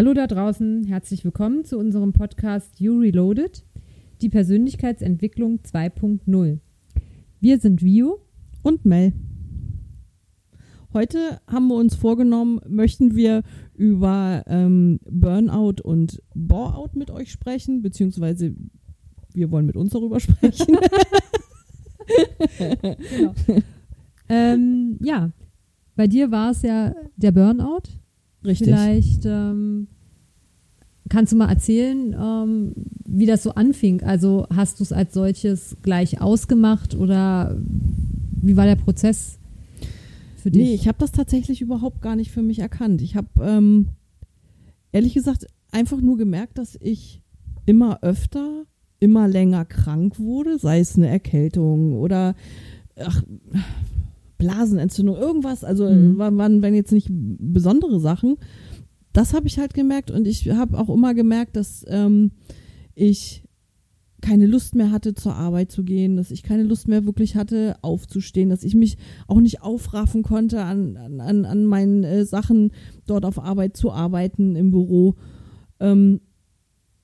Hallo da draußen, herzlich willkommen zu unserem Podcast You Reloaded, die Persönlichkeitsentwicklung 2.0. Wir sind Vio und Mel. Heute haben wir uns vorgenommen, möchten wir über ähm, Burnout und Boreout mit euch sprechen, beziehungsweise wir wollen mit uns darüber sprechen. genau. ähm, ja, bei dir war es ja der Burnout. Richtig. Vielleicht ähm, kannst du mal erzählen, ähm, wie das so anfing. Also hast du es als solches gleich ausgemacht oder wie war der Prozess für dich? Nee, ich habe das tatsächlich überhaupt gar nicht für mich erkannt. Ich habe ähm, ehrlich gesagt einfach nur gemerkt, dass ich immer öfter, immer länger krank wurde, sei es eine Erkältung oder ach, Blasenentzündung, irgendwas, also mhm. waren, waren jetzt nicht besondere Sachen. Das habe ich halt gemerkt und ich habe auch immer gemerkt, dass ähm, ich keine Lust mehr hatte, zur Arbeit zu gehen, dass ich keine Lust mehr wirklich hatte, aufzustehen, dass ich mich auch nicht aufraffen konnte, an, an, an meinen äh, Sachen dort auf Arbeit zu arbeiten im Büro. Ähm,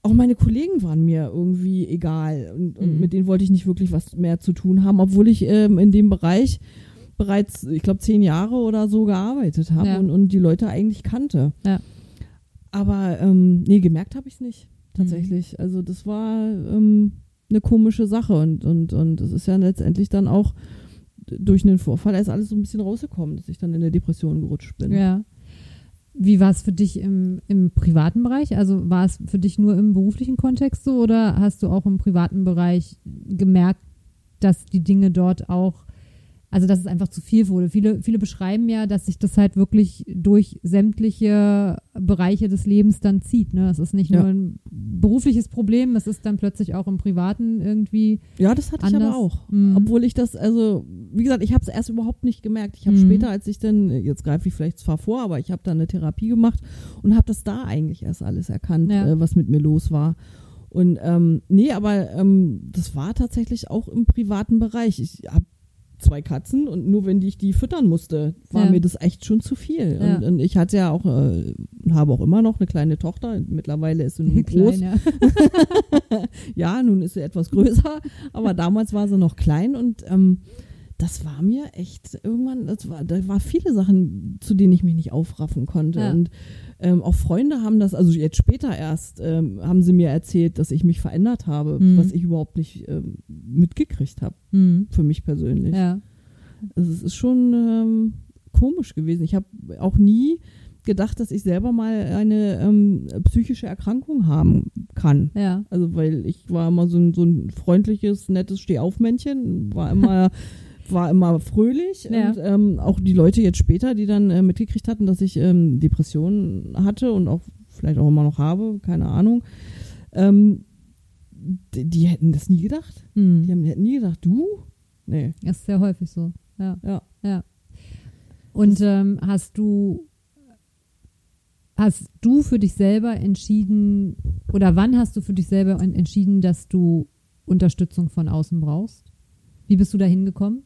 auch meine Kollegen waren mir irgendwie egal und, und mhm. mit denen wollte ich nicht wirklich was mehr zu tun haben, obwohl ich ähm, in dem Bereich bereits, ich glaube, zehn Jahre oder so gearbeitet habe ja. und, und die Leute eigentlich kannte. Ja. Aber ähm, nee, gemerkt habe ich es nicht, tatsächlich. Mhm. Also das war ähm, eine komische Sache und, und, und es ist ja letztendlich dann auch durch einen Vorfall ist alles so ein bisschen rausgekommen, dass ich dann in der Depression gerutscht bin. Ja. Wie war es für dich im, im privaten Bereich? Also war es für dich nur im beruflichen Kontext so oder hast du auch im privaten Bereich gemerkt, dass die Dinge dort auch also dass es einfach zu viel wurde. Viele, viele beschreiben ja, dass sich das halt wirklich durch sämtliche Bereiche des Lebens dann zieht. Ne? Es ist nicht ja. nur ein berufliches Problem, es ist dann plötzlich auch im Privaten irgendwie. Ja, das hatte anders. ich aber auch. Mhm. Obwohl ich das, also, wie gesagt, ich habe es erst überhaupt nicht gemerkt. Ich habe mhm. später, als ich dann, jetzt greife ich vielleicht zwar vor, aber ich habe dann eine Therapie gemacht und habe das da eigentlich erst alles erkannt, ja. äh, was mit mir los war. Und ähm, nee, aber ähm, das war tatsächlich auch im privaten Bereich. Ich habe zwei Katzen und nur wenn ich die füttern musste, war ja. mir das echt schon zu viel. Ja. Und, und, ich hatte ja auch, äh, habe auch immer noch eine kleine Tochter. Mittlerweile ist sie nun groß. Ja. nun ist sie etwas größer, aber damals war sie noch klein und ähm, das war mir echt irgendwann, das war, da war viele Sachen, zu denen ich mich nicht aufraffen konnte. Ja. Und ähm, auch Freunde haben das, also jetzt später erst, ähm, haben sie mir erzählt, dass ich mich verändert habe, mhm. was ich überhaupt nicht ähm, mitgekriegt habe. Mhm. Für mich persönlich. Ja. Also es ist schon ähm, komisch gewesen. Ich habe auch nie gedacht, dass ich selber mal eine ähm, psychische Erkrankung haben kann. Ja. Also weil ich war immer so ein, so ein freundliches, nettes Stehaufmännchen, war immer war immer fröhlich ja. und ähm, auch die Leute jetzt später, die dann äh, mitgekriegt hatten, dass ich ähm, Depressionen hatte und auch vielleicht auch immer noch habe, keine Ahnung, ähm, die, die, hätten das nie gedacht. Hm. Die haben, die hätten nie gedacht, du? Nee. Das ist sehr häufig so. Ja. Ja. ja. Und ähm, hast du hast du für dich selber entschieden oder wann hast du für dich selber entschieden, dass du Unterstützung von außen brauchst? Wie bist du da hingekommen?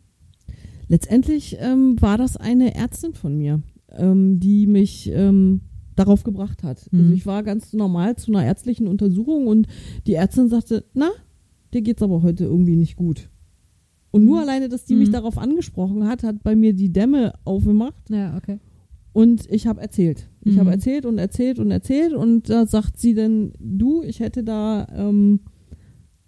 Letztendlich ähm, war das eine Ärztin von mir, ähm, die mich ähm, darauf gebracht hat. Also mhm. Also ich war ganz normal zu einer ärztlichen Untersuchung und die Ärztin sagte, na, dir geht's aber heute irgendwie nicht gut. Und nur mhm. alleine, dass die mhm. mich darauf angesprochen hat, hat bei mir die Dämme aufgemacht. Ja, okay. Und ich habe erzählt. Ich habe mhm. erzählt und erzählt und erzählt und da sagt sie dann, du, ich hätte da ähm,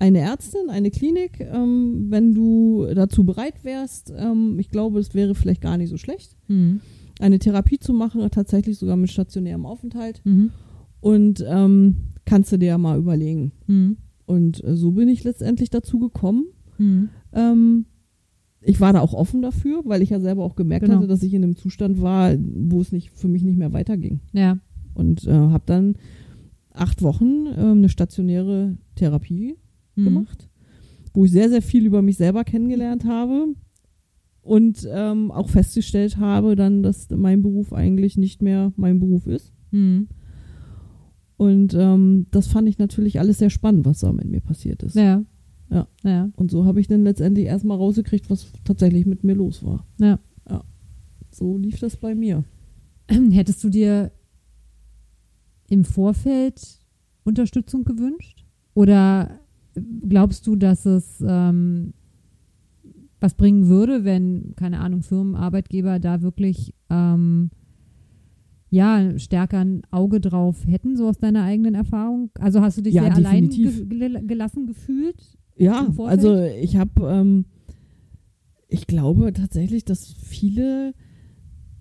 eine Ärztin, eine Klinik, ähm, wenn du dazu bereit wärst. Ähm, ich glaube, es wäre vielleicht gar nicht so schlecht, mhm. eine Therapie zu machen, tatsächlich sogar mit stationärem Aufenthalt. Mhm. Und ähm, kannst du dir ja mal überlegen. Mhm. Und äh, so bin ich letztendlich dazu gekommen. Mhm. Ähm, ich war da auch offen dafür, weil ich ja selber auch gemerkt genau. hatte, dass ich in einem Zustand war, wo es nicht für mich nicht mehr weiterging. Ja. Und äh, habe dann acht Wochen äh, eine stationäre Therapie mhm. gemacht, wo ich sehr, sehr viel über mich selber kennengelernt habe und ähm, auch festgestellt habe dann, dass mein Beruf eigentlich nicht mehr mein Beruf ist. Mhm. Und ähm, das fand ich natürlich alles sehr spannend, was da mit mir passiert ist. Ja. Ja. ja. Und so habe ich dann letztendlich erstmal rausgekriegt, was tatsächlich mit mir los war. Ja. Ja. So lief das bei mir. Hättest du dir im Vorfeld Unterstützung gewünscht? Oder glaubst du, dass es ähm, was bringen würde, wenn, keine Ahnung, Firmen, Arbeitgeber da wirklich ähm, ja, stärker ein Auge drauf hätten, so aus deiner eigenen Erfahrung? Also hast du dich Ja, sehr allein ge gel- gelassen gefühlt? Ja, also ich habe, ähm, ich glaube tatsächlich, dass viele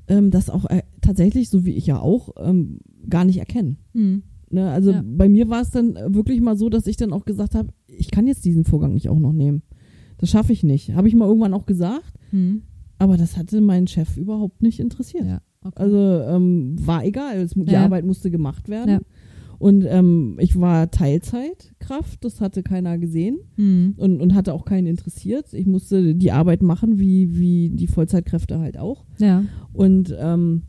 ähm, das auch äh, tatsächlich, so wie ich ja auch, ähm, gar nicht erkennen. Hm. Ne? Also Ja. bei mir war es dann wirklich mal so, dass ich dann auch gesagt habe, ich kann jetzt diesen Vorgang nicht auch noch nehmen. Das schaffe ich nicht. Habe ich mal irgendwann auch gesagt, Hm. aber das hatte meinen Chef überhaupt nicht interessiert. Ja, okay. Also ähm, war egal, die Ja. Arbeit musste gemacht werden. Ja. Und ähm, ich war Teilzeitkraft, das hatte keiner gesehen hm. und, und hatte auch keinen interessiert. Ich musste die Arbeit machen, wie, wie die Vollzeitkräfte halt auch. Ja. Und ähm,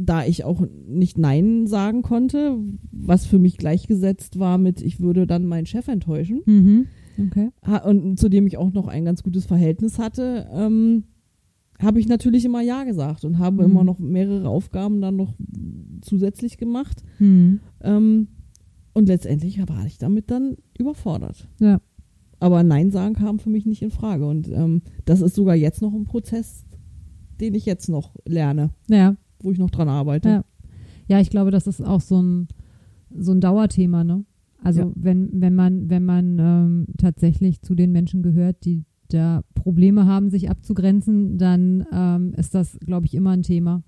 da ich auch nicht Nein sagen konnte, was für mich gleichgesetzt war mit, ich würde dann meinen Chef enttäuschen, Mhm. Okay. und zu dem ich auch noch ein ganz gutes Verhältnis hatte, ähm, habe ich natürlich immer Ja gesagt und habe Mhm. immer noch mehrere Aufgaben dann noch zusätzlich gemacht. Hm. Ähm, und letztendlich war ich damit dann überfordert. Ja. Aber Nein sagen kam für mich nicht in Frage. Und ähm, das ist sogar jetzt noch ein Prozess, den ich jetzt noch lerne, Ja. Wo ich noch dran arbeite. Ja. Ja, ich glaube, das ist auch so ein, so ein Dauerthema, ne? Also Ja. wenn, wenn man, wenn man ähm, tatsächlich zu den Menschen gehört, die da Probleme haben, sich abzugrenzen, dann ähm, ist das, glaube ich, immer ein Thema.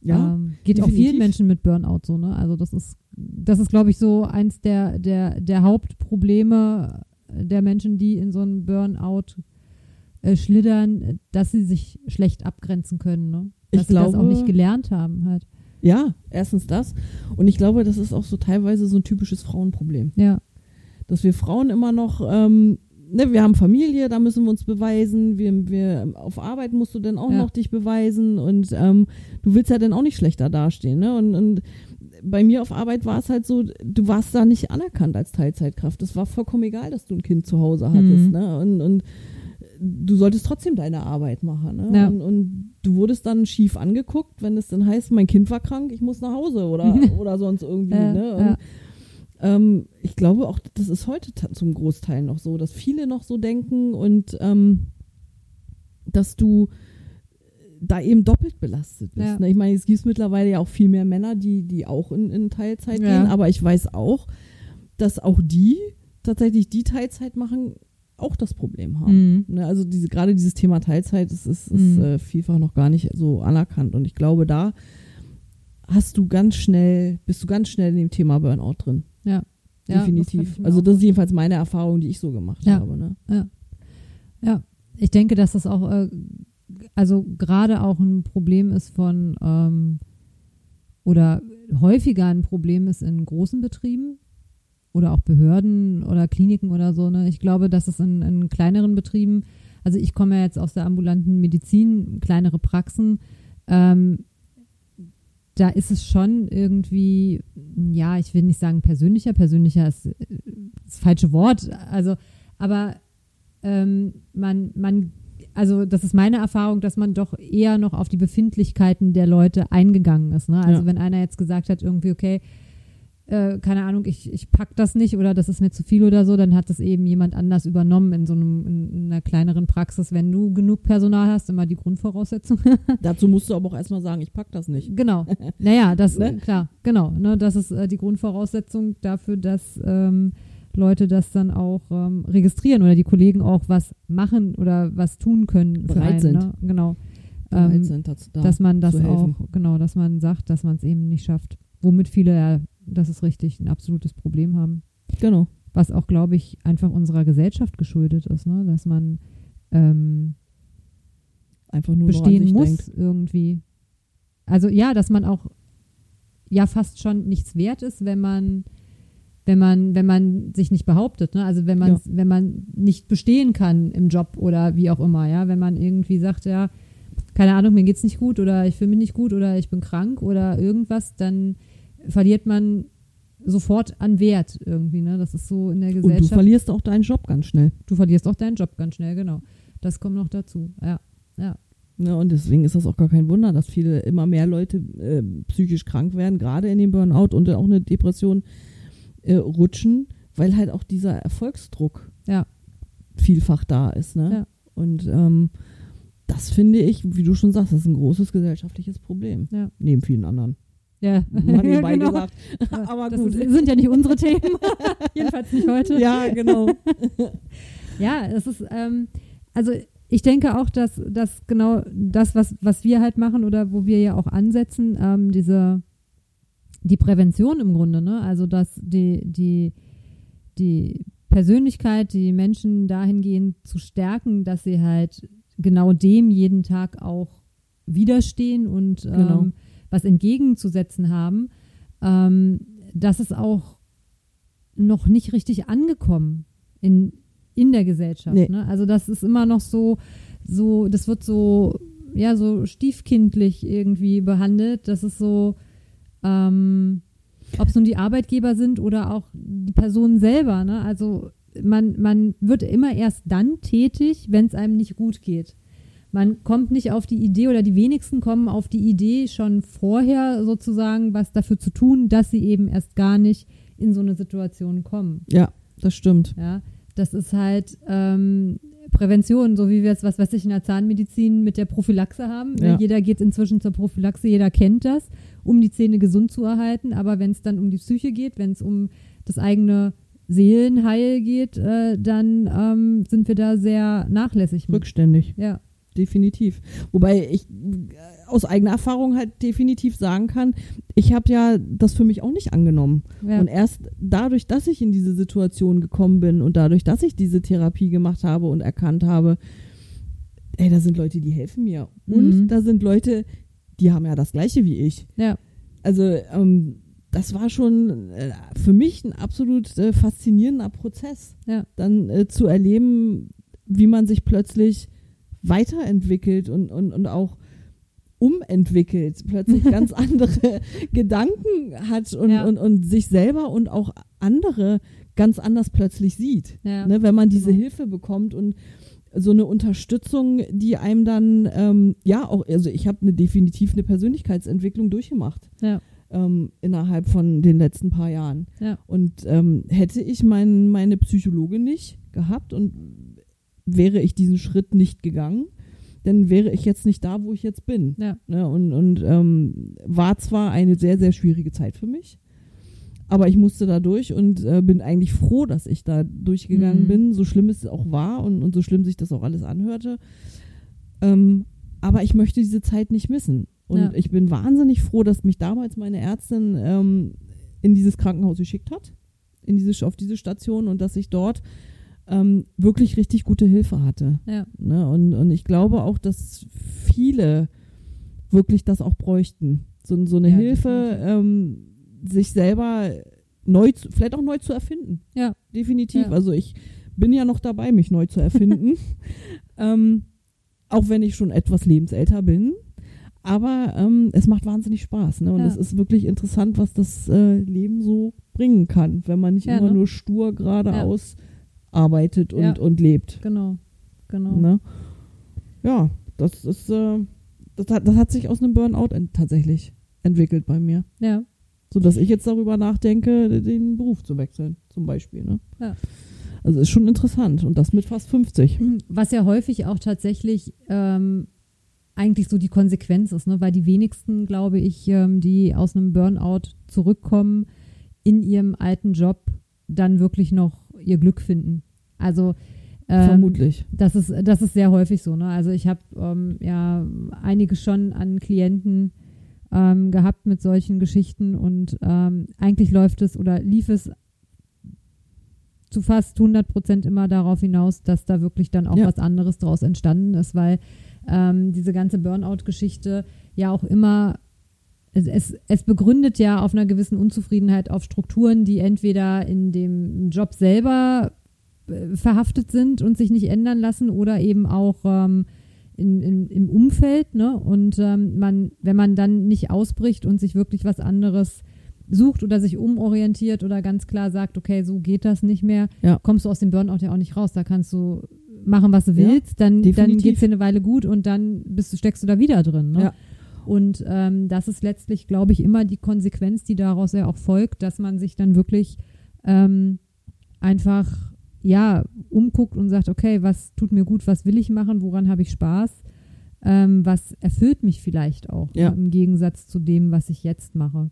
Ja, ähm, geht auch definitiv. vielen Menschen mit Burnout so, ne? Also das ist, das ist, glaube ich, so eins der, der, der Hauptprobleme der Menschen, die in so einen Burnout äh, schlittern, dass sie sich schlecht abgrenzen können, ne? Ich Dass sie das auch glaube- nicht gelernt haben halt. ja, erstens das. Und ich glaube, das ist auch so teilweise so ein typisches Frauenproblem. Ja. Dass wir Frauen immer noch, ähm, ne, wir haben Familie, da müssen wir uns beweisen. Wir, wir auf Arbeit musst du dann auch Ja. noch dich beweisen. Und ähm, du willst ja dann auch nicht schlechter dastehen. Ne? Und, und bei mir auf Arbeit war es halt so, du warst da nicht anerkannt als Teilzeitkraft. Es war vollkommen egal, dass du ein Kind zu Hause hattest. Mhm. Ne? Und, und du solltest trotzdem deine Arbeit machen. Ne? Ja. Und, und du wurdest dann schief angeguckt, wenn es dann heißt, mein Kind war krank, ich muss nach Hause oder, oder sonst irgendwie. Ja, ne? Und, ja. ähm, ich glaube auch, das ist heute zum Großteil noch so, dass viele noch so denken und ähm, dass du da eben doppelt belastet bist. Ne? Ich meine, es gibt mittlerweile ja auch viel mehr Männer, die, die auch in, in Teilzeit gehen, aber ich weiß auch, dass auch die tatsächlich die Teilzeit machen, auch das Problem haben. Mhm. Ne, also diese, gerade dieses Thema Teilzeit ist, ist, ist Mhm. äh, vielfach noch gar nicht so anerkannt. Und ich glaube, da hast du ganz schnell, bist du ganz schnell in dem Thema Burnout drin. Ja. Ja, das Definitiv. ich mir also das ist jedenfalls meine Erfahrung, die ich so gemacht Ja. habe. Ne? Ja, ich denke, dass das auch, äh, also gerade auch ein Problem ist von, ähm, oder häufiger ein Problem ist in großen Betrieben oder auch Behörden oder Kliniken oder so. Ne? Ich glaube, dass es in, in kleineren Betrieben, also ich komme ja jetzt aus der ambulanten Medizin, kleinere Praxen, ähm, da ist es schon irgendwie, ja, ich will nicht sagen persönlicher, persönlicher ist äh, das falsche Wort, also, aber ähm, man, man, also das ist meine Erfahrung, dass man doch eher noch auf die Befindlichkeiten der Leute eingegangen ist. Ne? Also Ja. wenn einer jetzt gesagt hat, irgendwie, okay, äh, keine Ahnung, ich, ich pack das nicht oder das ist mir zu viel oder so, dann hat das eben jemand anders übernommen in so einem, in, in einer kleineren Praxis. Wenn du genug Personal hast, immer die Grundvoraussetzung. Dazu musst du aber auch erstmal sagen, ich pack das nicht. Genau. Naja, das, Ne? klar, genau. Ne, das ist äh, die Grundvoraussetzung dafür, dass ähm, Leute das dann auch ähm, registrieren oder die Kollegen auch was machen oder was tun können. für Bereit einen, sind. Ne? Genau. Bereit Ähm, sind dazu da. dass man das auch, genau, dass man sagt, dass man es eben nicht schafft. Womit viele, ja, das ist richtig, ein absolutes Problem haben. Genau. Was auch, glaube ich, einfach unserer Gesellschaft geschuldet ist, ne? dass man ähm, Einfach nur bestehen muss denkt. irgendwie. Also ja, dass man auch ja fast schon nichts wert ist, wenn man wenn man wenn man sich nicht behauptet, ne? Also wenn man Ja. wenn man nicht bestehen kann im Job oder wie auch immer, ja, wenn man irgendwie sagt, ja, keine Ahnung, mir geht's nicht gut oder ich fühle mich nicht gut oder ich bin krank oder irgendwas, dann verliert man sofort an Wert irgendwie, ne? Das ist so in der Und du Gesellschaft. verlierst auch deinen Job ganz schnell. du verlierst auch deinen Job ganz schnell, genau. Das kommt noch dazu. Ja, ja. Ne, und deswegen ist das auch gar kein Wunder, dass viele immer mehr Leute äh, psychisch krank werden, gerade in dem Burnout und auch eine Depression äh, rutschen, weil halt auch dieser Erfolgsdruck Ja. vielfach da ist. Ne? Ja. Und ähm, das finde ich, wie du schon sagst, das ist ein großes gesellschaftliches Problem. Ja. Neben vielen anderen. Ja, Mal nebenbei genau. gesagt. Aber das gut. sind ja nicht unsere Themen. Jedenfalls nicht heute. Ja, genau. Ja, es ist, ähm, also ich denke auch, dass, dass genau das, was, was wir halt machen oder wo wir ja auch ansetzen, ähm, diese die Prävention im Grunde, ne? Also dass die, die, die Persönlichkeit, die Menschen dahingehend zu stärken, dass sie halt genau dem jeden Tag auch widerstehen und ähm, Genau. Was entgegenzusetzen haben, ähm, das ist auch noch nicht richtig angekommen in, in der Gesellschaft. Nee. Ne? Also das ist immer noch so, so, das wird so, ja, so stiefkindlich irgendwie behandelt. Das ist so, ähm, ob es nun die Arbeitgeber sind oder auch die Personen selber. Ne? Also man, man wird immer erst dann tätig, wenn es einem nicht gut geht. Man kommt nicht auf die Idee oder die wenigsten kommen auf die Idee schon vorher sozusagen was dafür zu tun, dass sie eben erst gar nicht in so eine Situation kommen. Ja, das stimmt. Ja, das ist halt ähm, Prävention, so wie wir es, was weiß ich, in der Zahnmedizin mit der Prophylaxe haben. Ja. Jeder geht inzwischen zur Prophylaxe, jeder kennt das, um die Zähne gesund zu erhalten. Aber wenn es dann um die Psyche geht, wenn es um das eigene Seelenheil geht, äh, dann ähm, sind wir da sehr nachlässig mit. Rückständig. Ja, definitiv. Wobei ich äh, aus eigener Erfahrung halt definitiv sagen kann, ich habe ja das für mich auch nicht angenommen. ja, Und erst dadurch, dass ich in diese Situation gekommen bin und dadurch, dass ich diese Therapie gemacht habe und erkannt habe, ey, da sind Leute, die helfen mir. Und Mhm. da sind Leute, die haben ja das Gleiche wie ich. ja, Also ähm, das war schon äh, für mich ein absolut äh, faszinierender Prozess, Ja. dann äh, zu erleben, wie man sich plötzlich weiterentwickelt und, und, und auch umentwickelt, plötzlich ganz andere Gedanken hat und, Ja. und, und sich selber und auch andere ganz anders plötzlich sieht. ja. Ne, wenn man diese genau. Hilfe bekommt und so eine Unterstützung, die einem dann, ähm, ja, auch, also ich habe eine definitiv eine Persönlichkeitsentwicklung durchgemacht ja, ähm, innerhalb von den letzten paar Jahren. ja, Und ähm, hätte ich mein, meine Psychologe nicht gehabt und wäre ich diesen Schritt nicht gegangen, dann wäre ich jetzt nicht da, wo ich jetzt bin. ja, Ne? Und, und ähm, war zwar eine sehr, sehr schwierige Zeit für mich, aber ich musste da durch und äh, bin eigentlich froh, dass ich da durchgegangen Mhm. bin, so schlimm es auch war und, und so schlimm sich das auch alles anhörte. Ähm, aber ich möchte diese Zeit nicht missen. Und Ja. ich bin wahnsinnig froh, dass mich damals meine Ärztin ähm, in dieses Krankenhaus geschickt hat, in diese, auf diese Station und dass ich dort ähm, wirklich richtig gute Hilfe hatte. ja, Ne? Und, und ich glaube auch, dass viele wirklich das auch bräuchten. So, so eine Ja, Hilfe, ähm, sich selber neu, zu, vielleicht auch neu zu erfinden. Ja. Definitiv. Ja. Also ich bin ja noch dabei, mich neu zu erfinden. ähm, auch wenn ich schon etwas lebensälter bin. Aber ähm, es macht wahnsinnig Spaß. Ne? Und Ja. es ist wirklich interessant, was das äh, Leben so bringen kann, wenn man nicht Ja, immer ne? nur stur geradeaus arbeitet und, Ja. und lebt. genau, genau. Ne? Ja, das ist, äh, das, hat, das hat sich aus einem Burnout ent tatsächlich entwickelt bei mir. Ja, So dass ich jetzt darüber nachdenke, den Beruf zu wechseln, zum Beispiel. Ne? Ja. Also ist schon interessant und das mit fast 50. Was ja häufig auch tatsächlich ähm, eigentlich so die Konsequenz ist, ne? weil die wenigsten, glaube ich, ähm, die aus einem Burnout zurückkommen, in ihrem alten Job dann wirklich noch ihr Glück finden. Also ähm, Vermutlich. das ist, das ist sehr häufig so. Ne? Also ich habe ähm, ja einige schon an Klienten ähm, gehabt mit solchen Geschichten und ähm, eigentlich läuft es oder lief es zu fast 100 Prozent immer darauf hinaus, dass da wirklich dann auch Ja. was anderes draus entstanden ist, weil ähm, diese ganze Burnout-Geschichte ja auch immer es, es, es begründet ja auf einer gewissen Unzufriedenheit auf Strukturen, die entweder in dem Job selber äh, verhaftet sind und sich nicht ändern lassen oder eben auch ähm, in, in, im Umfeld. Ne? Und ähm, man, wenn man dann nicht ausbricht und sich wirklich was anderes sucht oder sich umorientiert oder ganz klar sagt, okay, so geht das nicht mehr, Ja. kommst du aus dem Burnout ja auch nicht raus. Da kannst du machen, was du Ja, willst, dann, dann definitiv. geht's dir eine Weile gut und dann bist du, steckst du da wieder drin. Ne? Ja. Und ähm, das ist letztlich, glaube ich, immer die Konsequenz, die daraus ja auch folgt, dass man sich dann wirklich ähm, einfach ja umguckt und sagt, okay, was tut mir gut, was will ich machen, woran habe ich Spaß, ähm, was erfüllt mich vielleicht auch Ja. im Gegensatz zu dem, was ich jetzt mache.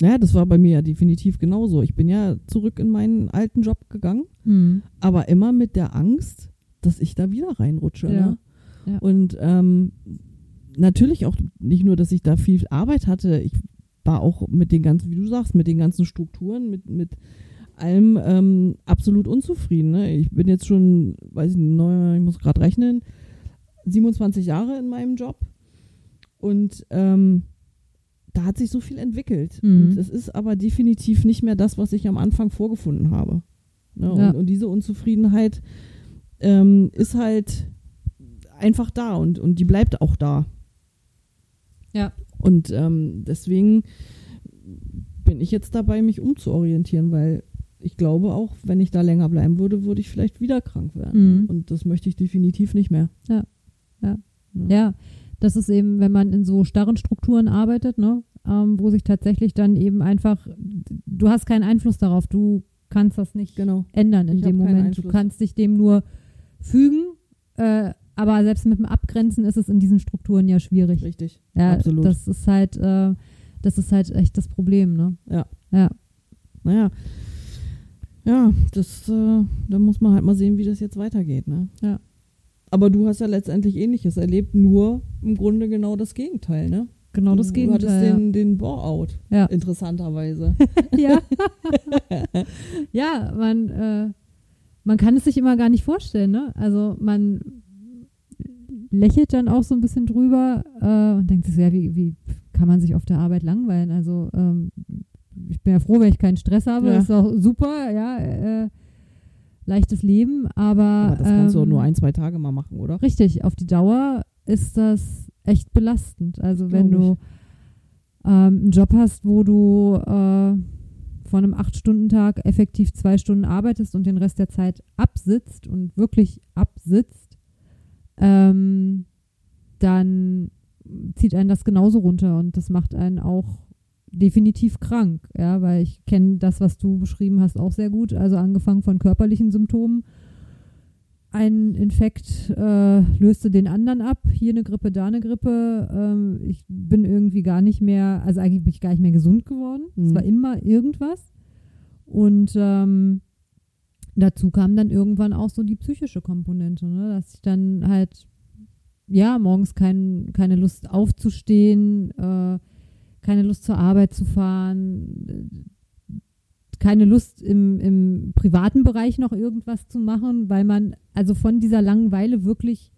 Naja, das war bei mir ja definitiv genauso. Ich bin ja zurück in meinen alten Job gegangen, Hm. aber immer mit der Angst, dass ich da wieder reinrutsche. Ja. Ne? Ja. Und ähm, natürlich auch nicht nur, dass ich da viel Arbeit hatte, ich war auch mit den ganzen, wie du sagst, mit den ganzen Strukturen, mit, mit allem ähm, absolut unzufrieden. Ne? Ich bin jetzt schon, weiß ich nicht, ich muss gerade rechnen, 27 Jahre in meinem Job und ähm, da hat sich so viel entwickelt. Mhm. Und es ist aber definitiv nicht mehr das, was ich am Anfang vorgefunden habe. Ne? Ja. Und, und diese Unzufriedenheit ähm, ist halt einfach da und, und die bleibt auch da. Ja. Und ähm, deswegen bin ich jetzt dabei, mich umzuorientieren, weil ich glaube auch, wenn ich da länger bleiben würde, würde ich vielleicht wieder krank werden. Mhm. Und das möchte ich definitiv nicht mehr. Ja, das ist eben, wenn man in so starren Strukturen arbeitet, ne, ähm, wo sich tatsächlich dann eben einfach, du hast keinen Einfluss darauf, du kannst das nicht Genau. ändern in Ich dem Moment. Du kannst dich dem nur fügen, äh, aber selbst mit dem Abgrenzen ist es in diesen Strukturen ja schwierig. Richtig. Ja, absolut. Das ist halt, äh, das ist halt echt das Problem, ne? Ja. Ja. Naja. Ja, das, äh, da muss man halt mal sehen, wie das jetzt weitergeht, ne? Ja. Aber du hast ja letztendlich ähnliches erlebt, nur im Grunde genau das Gegenteil, ne? Genau das du, Du hattest Gegenteil. den, den Bore-out, Ja. interessanterweise. ja. ja, man, äh, man kann es sich immer gar nicht vorstellen, ne? Also man lächelt dann auch so ein bisschen drüber äh, und denkt sich so, ja, wie, wie kann man sich auf der Arbeit langweilen? Also ähm, ich bin ja froh, wenn ich keinen Stress habe, Ja. das ist auch super, ja, äh, leichtes Leben, aber, Aber das kannst du auch ähm, nur ein, zwei Tage mal machen, oder? Richtig, auf die Dauer ist das echt belastend. Also wenn du ähm, einen Job hast, wo du äh, von einem Acht-Stunden-Tag effektiv zwei Stunden arbeitest und den Rest der Zeit absitzt und wirklich absitzt, ähm, dann zieht einen das genauso runter und das macht einen auch definitiv krank, ja, weil ich kenne das, was du beschrieben hast, auch sehr gut. Also angefangen von körperlichen Symptomen. Ein Infekt äh, löste den anderen ab. Hier eine Grippe, da eine Grippe. Ähm, ich bin irgendwie gar nicht mehr, also eigentlich bin ich gar nicht mehr gesund geworden. Es Mhm. war immer irgendwas. Und ähm, dazu kam dann irgendwann auch so die psychische Komponente, ne? dass ich dann halt, ja, morgens kein, keine Lust aufzustehen, äh, keine Lust zur Arbeit zu fahren, äh, keine Lust im, im privaten Bereich noch irgendwas zu machen, weil man also von dieser Langeweile wirklich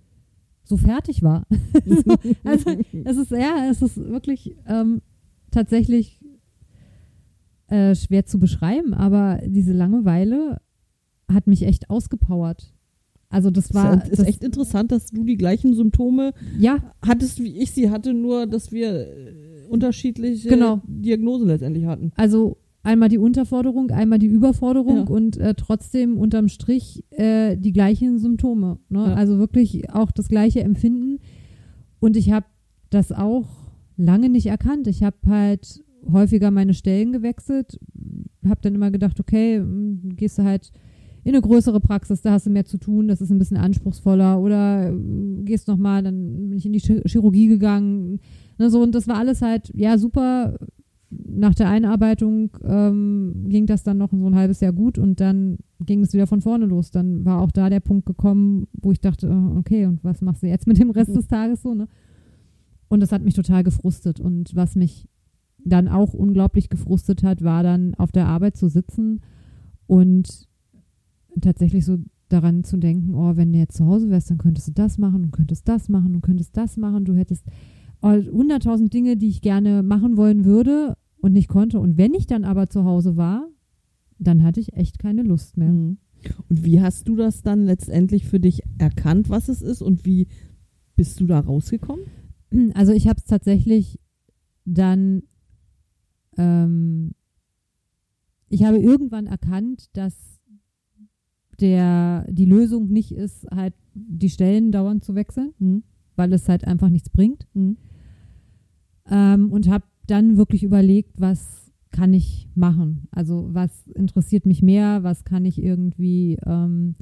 so fertig war. so, also es ist ja, es ist wirklich ähm, tatsächlich äh, schwer zu beschreiben, aber diese Langeweile hat mich echt ausgepowert. Also das war ist, ist das, echt interessant, dass du die gleichen Symptome ja, hattest, wie ich sie hatte, nur dass wir äh, unterschiedliche Genau. Diagnosen letztendlich hatten. Also einmal die Unterforderung, einmal die Überforderung Ja. und äh, trotzdem unterm Strich äh, die gleichen Symptome. Ne? Ja. Also wirklich auch das gleiche Empfinden. Und ich habe das auch lange nicht erkannt. Ich habe halt häufiger meine Stellen gewechselt, habe dann immer gedacht, okay, m, gehst du halt in eine größere Praxis, da hast du mehr zu tun, das ist ein bisschen anspruchsvoller oder äh, gehst noch mal, dann bin ich in die Chi- Chirurgie gegangen, ne, so und das war alles halt ja super nach der Einarbeitung ähm, ging das dann noch so ein halbes Jahr gut und dann ging es wieder von vorne los. Dann war auch da der Punkt gekommen, wo ich dachte, äh, okay, und was machst du jetzt mit dem Rest des Tages so, ne? Und das hat mich total gefrustet. Und was mich dann auch unglaublich gefrustet hat, war dann auf der Arbeit zu sitzen und tatsächlich so daran zu denken, oh, wenn du jetzt zu Hause wärst, dann könntest du das machen und könntest das machen und könntest das machen. Du hättest hunderttausend Dinge, die ich gerne machen wollen würde und nicht konnte. Und wenn ich dann aber zu Hause war, dann hatte ich echt keine Lust mehr. Mhm. Und wie hast du das dann letztendlich für dich erkannt, was es ist und wie bist du da rausgekommen? Also ich habe es tatsächlich dann, ähm, ich habe irgendwann erkannt, dass der, die Lösung nicht ist, halt die Stellen dauernd zu wechseln, Mhm. weil es halt einfach nichts bringt. Mhm. Ähm, und habe dann wirklich überlegt, was kann ich machen? Also was interessiert mich mehr? Was kann ich irgendwie, ähm,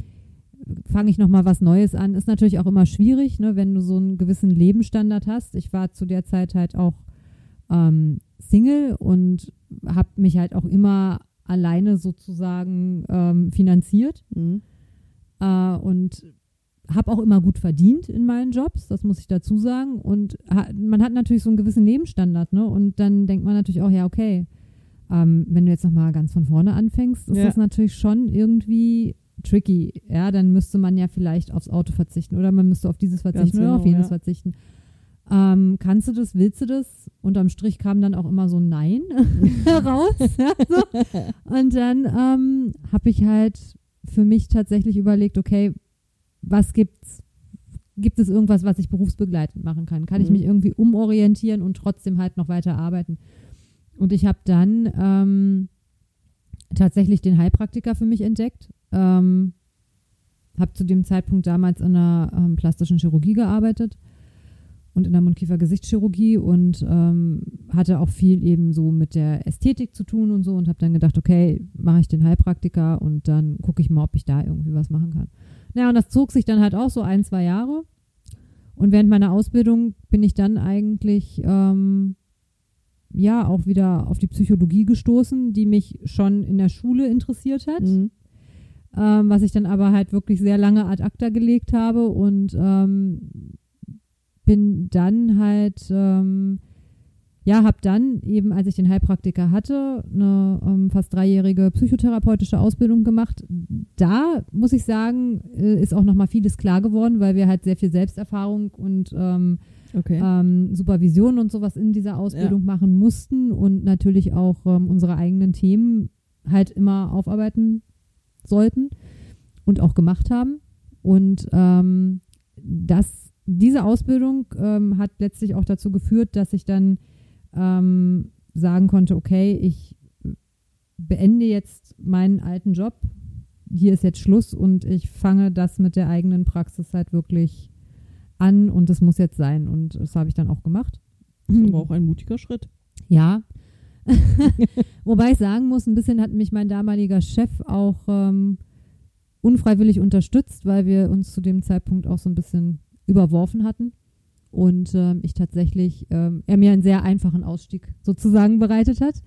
fange ich nochmal was Neues an? Ist natürlich auch immer schwierig, ne, wenn du so einen gewissen Lebensstandard hast. Ich war zu der Zeit halt auch ähm, Single und habe mich halt auch immer alleine sozusagen ähm, finanziert Mhm. äh, und habe auch immer gut verdient in meinen Jobs, das muss ich dazu sagen. Und ha man hat natürlich so einen gewissen Lebensstandard, ne? Und dann denkt man natürlich auch, ja, okay, ähm, wenn du jetzt nochmal ganz von vorne anfängst, ist Ja. das natürlich schon irgendwie tricky. Ja, dann müsste man ja vielleicht aufs Auto verzichten oder man müsste auf dieses verzichten oder genau, auf jenes ja. verzichten. Ähm, kannst du das, willst du das? Unterm Strich kam dann auch immer so ein Nein raus. Ja, so. Und dann ähm, habe ich halt für mich tatsächlich überlegt, okay, was gibt's? Gibt es irgendwas, was ich berufsbegleitend machen kann? Kann ich Mhm. mich irgendwie umorientieren und trotzdem halt noch weiter arbeiten? Und ich habe dann ähm, tatsächlich den Heilpraktiker für mich entdeckt. Ähm, habe zu dem Zeitpunkt damals in einer ähm, plastischen Chirurgie gearbeitet und in der Mundkiefer-Gesichtschirurgie und ähm, hatte auch viel eben so mit der Ästhetik zu tun und so und habe dann gedacht, okay, mache ich den Heilpraktiker und dann gucke ich mal, ob ich da irgendwie was machen kann. Naja, und das zog sich dann halt auch so ein, zwei Jahre. Und während meiner Ausbildung bin ich dann eigentlich ähm, ja auch wieder auf die Psychologie gestoßen, die mich schon in der Schule interessiert hat Mhm. ähm, was ich dann aber halt wirklich sehr lange ad acta gelegt habe und ähm, bin dann halt, ähm, ja, habe dann eben, als ich den Heilpraktiker hatte, eine ähm, fast dreijährige psychotherapeutische Ausbildung gemacht. Da muss ich sagen, äh, ist auch nochmal vieles klar geworden, weil wir halt sehr viel Selbsterfahrung und ähm, Okay. ähm, Supervision und sowas in dieser Ausbildung machen mussten und natürlich auch ähm, unsere eigenen Themen halt immer aufarbeiten sollten und auch gemacht haben. Und ähm, das, diese Ausbildung ähm, hat letztlich auch dazu geführt, dass ich dann ähm, sagen konnte, okay, ich beende jetzt meinen alten Job. Hier ist jetzt Schluss und ich fange das mit der eigenen Praxis halt wirklich an und das muss jetzt sein. Und das habe ich dann auch gemacht. Das ist aber auch ein mutiger Schritt. Ja. Wobei ich sagen muss, ein bisschen hat mich mein damaliger Chef auch ähm, unfreiwillig unterstützt, weil wir uns zu dem Zeitpunkt auch so ein bisschen überworfen hatten. Und ähm, ich tatsächlich, ähm, er mir einen sehr einfachen Ausstieg sozusagen bereitet hat.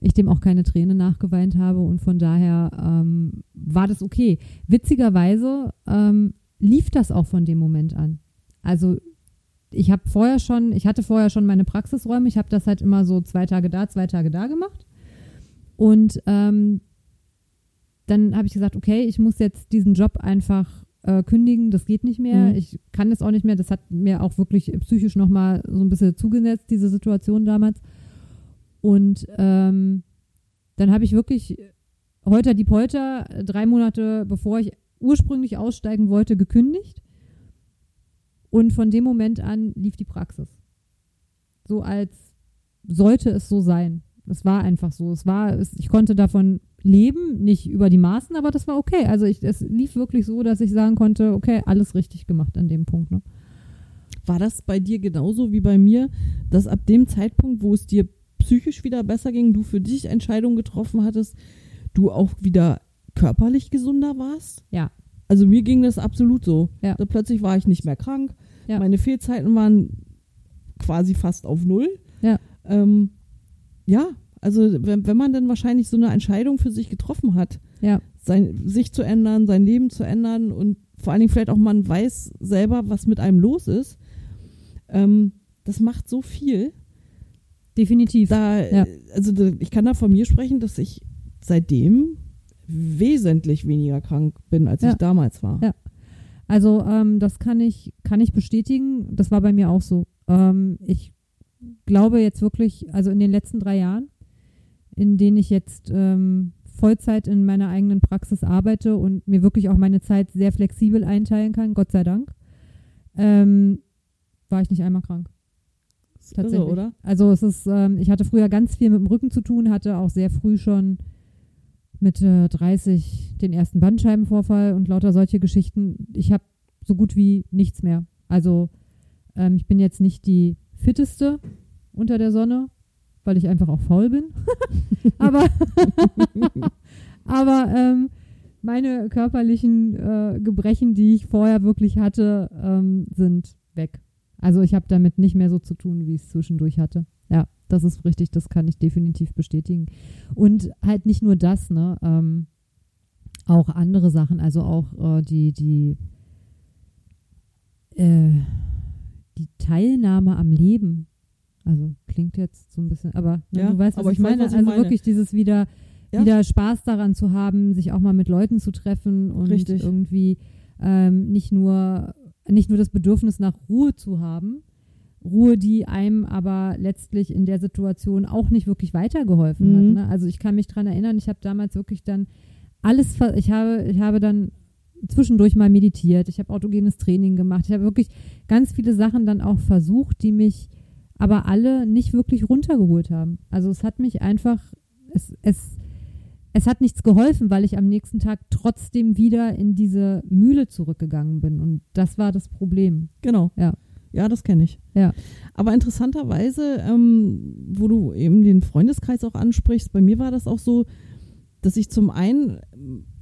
Ich dem auch keine Träne nachgeweint habe und von daher ähm, war das okay. Witzigerweise ähm, lief das auch von dem Moment an. Also ich habe vorher schon, ich hatte vorher schon meine Praxisräume, ich habe das halt immer so zwei Tage da, zwei Tage da gemacht. Und ähm, dann habe ich gesagt, okay, ich muss jetzt diesen Job einfach äh, kündigen, das geht nicht mehr, Mhm. ich kann das auch nicht mehr, das hat mir auch wirklich psychisch nochmal so ein bisschen zugesetzt, diese Situation damals. Und ähm, dann habe ich wirklich heute die Polter, drei Monate bevor ich ursprünglich aussteigen wollte, gekündigt. Und von dem Moment an lief die Praxis. So als sollte es so sein. Es war einfach so. Es war, es, ich konnte davon leben, nicht über die Maßen, aber das war okay. Also ich, es lief wirklich so, dass ich sagen konnte, okay, alles richtig gemacht an dem Punkt. Ne? War das bei dir genauso wie bei mir, dass ab dem Zeitpunkt, wo es dir psychisch wieder besser ging, du für dich Entscheidungen getroffen hattest, du auch wieder körperlich gesunder warst? Ja. Also mir ging das absolut so. Ja. Da plötzlich war ich nicht mehr krank. Ja. Meine Fehlzeiten waren quasi fast auf Null. Ja. Ähm, ja, also wenn, wenn man dann wahrscheinlich so eine Entscheidung für sich getroffen hat, Ja. sein, sich zu ändern, sein Leben zu ändern und vor allen Dingen vielleicht auch man weiß selber, was mit einem los ist, ähm, das macht so viel. Definitiv. Da, Ja. also ich kann da von mir sprechen, dass ich seitdem wesentlich weniger krank bin, als Ja. ich damals war. Ja. Also ähm, das kann ich, kann ich bestätigen. Das war bei mir auch so. Ähm, ich glaube jetzt wirklich, also in den letzten drei Jahren, in denen ich jetzt ähm, Vollzeit in meiner eigenen Praxis arbeite und mir wirklich auch meine Zeit sehr flexibel einteilen kann, Gott sei Dank, ähm, war ich nicht einmal krank. Tatsächlich. irre, oder? Also es ist, ähm, ich hatte früher ganz viel mit dem Rücken zu tun, hatte auch sehr früh schon mit äh, 30 den ersten Bandscheibenvorfall und lauter solche Geschichten. Ich habe so gut wie nichts mehr. Also ähm, ich bin jetzt nicht die fitteste unter der Sonne, weil ich einfach auch faul bin. aber aber ähm, meine körperlichen äh, Gebrechen, die ich vorher wirklich hatte, ähm, sind weg. Also ich habe damit nicht mehr so zu tun, wie ich es zwischendurch hatte. Ja, das ist richtig, das kann ich definitiv bestätigen. Und halt nicht nur das, ne? Ähm, auch andere Sachen, also auch äh, die, die, äh, die Teilnahme am Leben. Also klingt jetzt so ein bisschen, aber ne, Ja, du weißt, was ich ich weiß, meine. was ich also meine. wirklich dieses wieder, Ja. wieder Spaß daran zu haben, sich auch mal mit Leuten zu treffen und Richtig. irgendwie ähm, nicht nur nicht nur das Bedürfnis nach Ruhe zu haben, Ruhe, die einem aber letztlich in der Situation auch nicht wirklich weitergeholfen Mhm. hat. Ne? Also ich kann mich dran erinnern, ich habe damals wirklich dann alles, ich habe, ich habe dann zwischendurch mal meditiert, ich habe autogenes Training gemacht, ich habe wirklich ganz viele Sachen dann auch versucht, die mich aber alle nicht wirklich runtergeholt haben. Also es hat mich einfach, es, es, es hat nichts geholfen, weil ich am nächsten Tag trotzdem wieder in diese Mühle zurückgegangen bin. Und das war das Problem. Genau. Ja. Ja, das kenne ich. Ja. Aber interessanterweise, ähm, wo du eben den Freundeskreis auch ansprichst, bei mir war das auch so, dass ich zum einen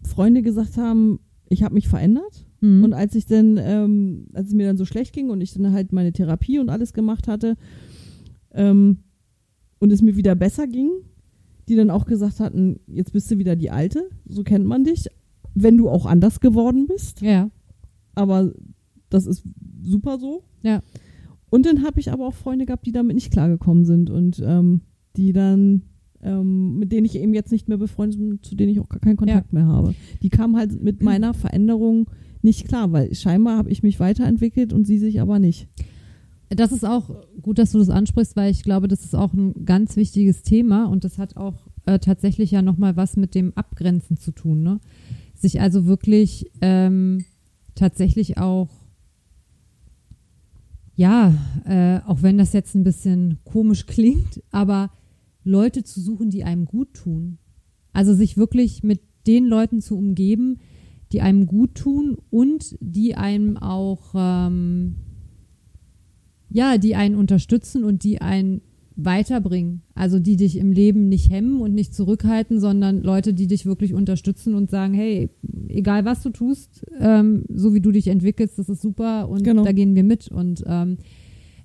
Freunde gesagt haben, ich habe mich verändert. Mhm. Und als ich dann, ähm, als es mir dann so schlecht ging und ich dann halt meine Therapie und alles gemacht hatte ähm, und es mir wieder besser ging, die dann auch gesagt hatten, jetzt bist du wieder die Alte, so kennt man dich, wenn du auch anders geworden bist. ja. Aber das ist super so. Ja. Und dann habe ich aber auch Freunde gehabt, die damit nicht klargekommen sind und ähm, die dann, ähm, mit denen ich eben jetzt nicht mehr befreundet bin, zu denen ich auch gar keinen Kontakt mehr habe. Die kamen halt mit meiner Veränderung nicht klar, weil scheinbar habe ich mich weiterentwickelt und sie sich aber nicht. Das ist auch gut, dass du das ansprichst, weil ich glaube, das ist auch ein ganz wichtiges Thema und das hat auch äh, tatsächlich ja nochmal was mit dem Abgrenzen zu tun. Ne? Sich also wirklich ähm, tatsächlich auch, ja, äh, auch wenn das jetzt ein bisschen komisch klingt, aber Leute zu suchen, die einem gut tun. Also sich wirklich mit den Leuten zu umgeben, die einem gut tun und die einem auch ähm, ja, die einen unterstützen und die einen weiterbringen. Also die dich im Leben nicht hemmen und nicht zurückhalten, sondern Leute, die dich wirklich unterstützen und sagen, hey, egal was du tust, ähm, so wie du dich entwickelst, das ist super und Genau. da gehen wir mit. Und ähm,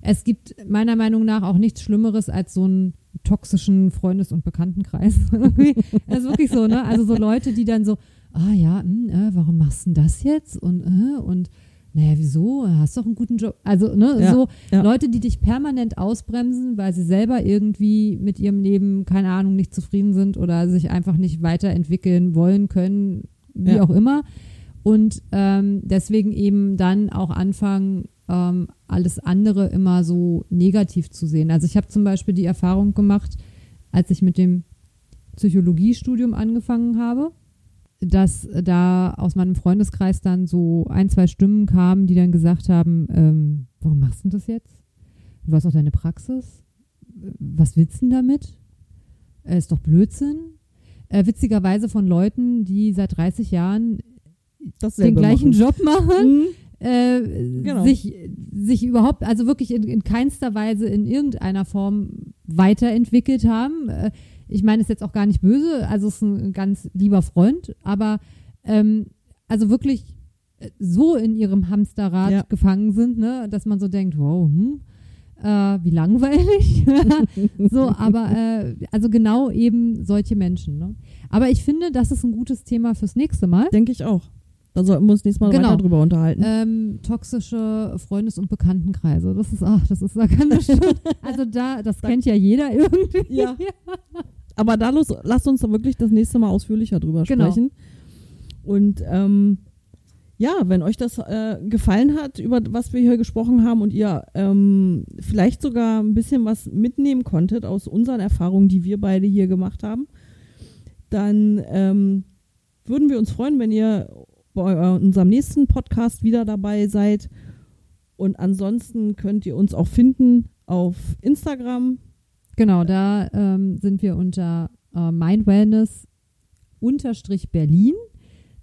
es gibt meiner Meinung nach auch nichts Schlimmeres als so einen toxischen Freundes- und Bekanntenkreis. Das ist wirklich so, ne? Also so Leute, die dann so, ah ja, hm, äh, warum machst du denn das jetzt? Und, äh, und naja, wieso? Hast doch einen guten Job. Also, ne, Ja, so ja. Leute, die dich permanent ausbremsen, weil sie selber irgendwie mit ihrem Leben, keine Ahnung, nicht zufrieden sind oder sich einfach nicht weiterentwickeln wollen können, wie Ja. auch immer. Und ähm, deswegen eben dann auch anfangen, ähm, alles andere immer so negativ zu sehen. Also ich habe zum Beispiel die Erfahrung gemacht, als ich mit dem Psychologiestudium angefangen habe, dass da aus meinem Freundeskreis dann so ein, zwei Stimmen kamen, die dann gesagt haben, ähm, warum machst du das jetzt? Du hast auch deine Praxis. Was willst du denn damit? Äh, ist doch Blödsinn. Äh, witzigerweise von Leuten, die seit 30 Jahren den gleichen machen. Job machen Mhm. Äh, Genau. sich, sich überhaupt, also wirklich in, in keinster Weise in irgendeiner Form weiterentwickelt haben. Äh, ich meine es jetzt auch gar nicht böse, also es ist ein ganz lieber Freund, aber ähm, also wirklich äh, so in ihrem Hamsterrad Ja. gefangen sind, ne, dass man so denkt, wow, hm, äh, wie langweilig. so, aber äh, also genau eben solche Menschen. Ne? Aber ich finde, das ist ein gutes Thema fürs nächste Mal. Denke ich auch. Da sollten wir uns nächstes Mal Genau. weiter drüber unterhalten. Ähm, toxische Freundes- und Bekanntenkreise. Das ist, ach, das ist, da kann das schon, also da, das kennt ja jeder irgendwie. Ja. Aber da los, lasst uns da wirklich das nächste Mal ausführlicher drüber Genau. sprechen. Und ähm, ja, wenn euch das äh, gefallen hat, über was wir hier gesprochen haben und ihr ähm, vielleicht sogar ein bisschen was mitnehmen konntet aus unseren Erfahrungen, die wir beide hier gemacht haben, dann ähm, würden wir uns freuen, wenn ihr bei unserem nächsten Podcast wieder dabei seid. Und ansonsten könnt ihr uns auch finden auf Instagram, Genau, da ähm, sind wir unter äh, Mind Wellness unterstrich Berlin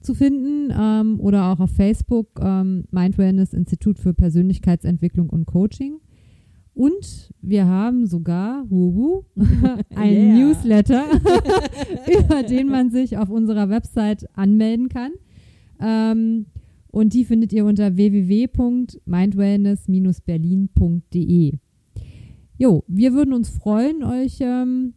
zu finden ähm, oder auch auf Facebook ähm, Mind Wellness Institut für Persönlichkeitsentwicklung und Coaching. Und wir haben sogar huhu, ein. Newsletter, über den man sich auf unserer Website anmelden kann. Ähm, und die findet ihr unter www.mindwellness-berlin.de. Jo, wir würden uns freuen, euch ähm,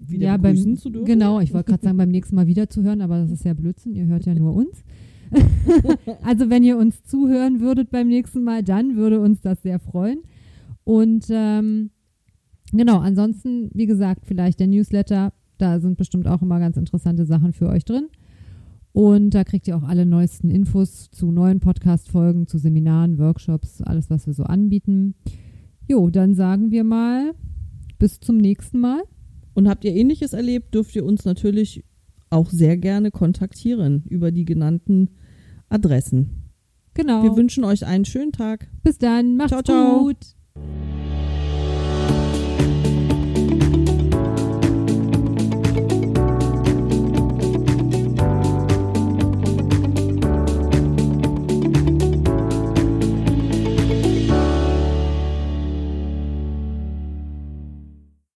Wieder ja, beim, zu dürfen. Genau, ich wollte gerade sagen, beim nächsten Mal wieder zu hören, aber das ist ja Blödsinn, ihr hört ja nur uns. also wenn ihr uns zuhören würdet beim nächsten Mal, dann würde uns das sehr freuen. Und ähm, genau, ansonsten, wie gesagt, vielleicht der Newsletter, da sind bestimmt auch immer ganz interessante Sachen für euch drin. Und da kriegt ihr auch alle neuesten Infos zu neuen Podcast-Folgen, zu Seminaren, Workshops, alles, was wir so anbieten. Jo, dann sagen wir mal, bis zum nächsten Mal. Und habt ihr ähnliches erlebt, dürft ihr uns natürlich auch sehr gerne kontaktieren über die genannten Adressen. Genau. Wir wünschen euch einen schönen Tag. Bis dann. Macht's Ciao, ciao. gut.